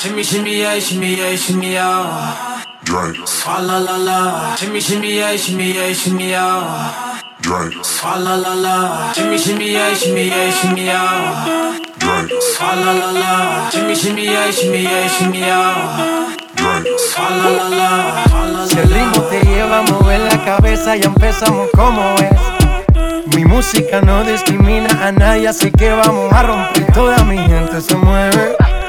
Shimmy, shimmy, yeah, shimmy, yeah, shimmy, yeah. Drink, Swalla la la. Shimmy, shimmy, yeah, shimmy, yeah, shimmy, yeah. drink, Swalla la la. Shimmy, shimmy, yeah, shimmy, yeah, shimmy, yeah. drink, Swalla la la. Shimmy, shimmy, yeah, shimmy, yeah, shimmy, yeah. la la. Si la el ritmo te lleva a mover la cabeza, ya empezamos como es. Mi música no discrimina a nadie, así que vamos a romper. Toda mi gente se mueve.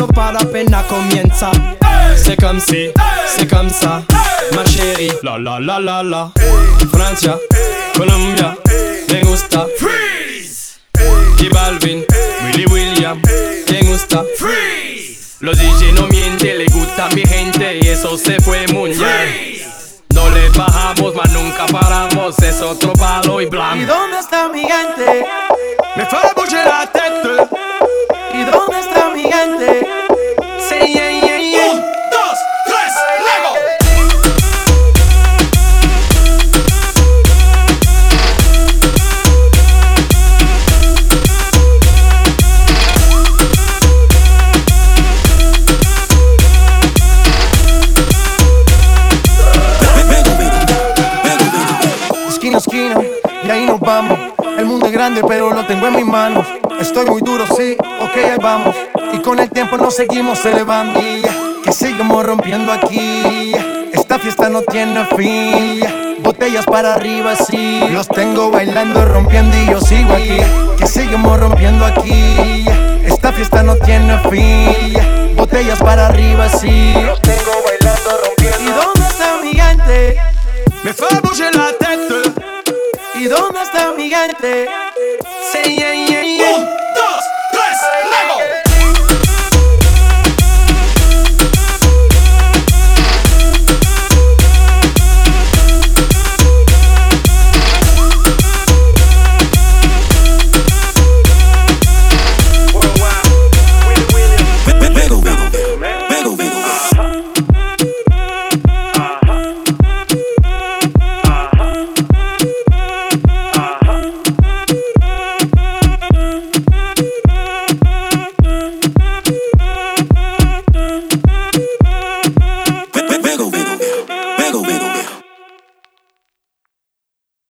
Fiesta no para apenas comienza. C'est comme si, c'est comme ça, ma chérie. La la la la la. Francia, Colombia, me gusta. Freeze. Y Balvin, Willy William, me gusta. Freeze. Los DJ no mienten, le gusta a mi gente y eso se fue mundial. No le bajamos, mas nunca paramos, es otro palo y ¿Y blanco. dónde está mi gente? Me bouger la. Mundo es grande, pero lo tengo en mis manos. Estoy muy duro, sí, ok, ahí vamos. Y con el tiempo nos seguimos elevando. Que sigamos rompiendo aquí. Esta fiesta no tiene fin. Botellas para arriba, sí. Los tengo bailando, rompiendo y yo sigo aquí. Que sigamos rompiendo aquí. Esta fiesta no tiene fin. Botellas para arriba, sí. Los tengo bailando, rompiendo. ¿Y dónde está mi gente? Me fait bouger la tête.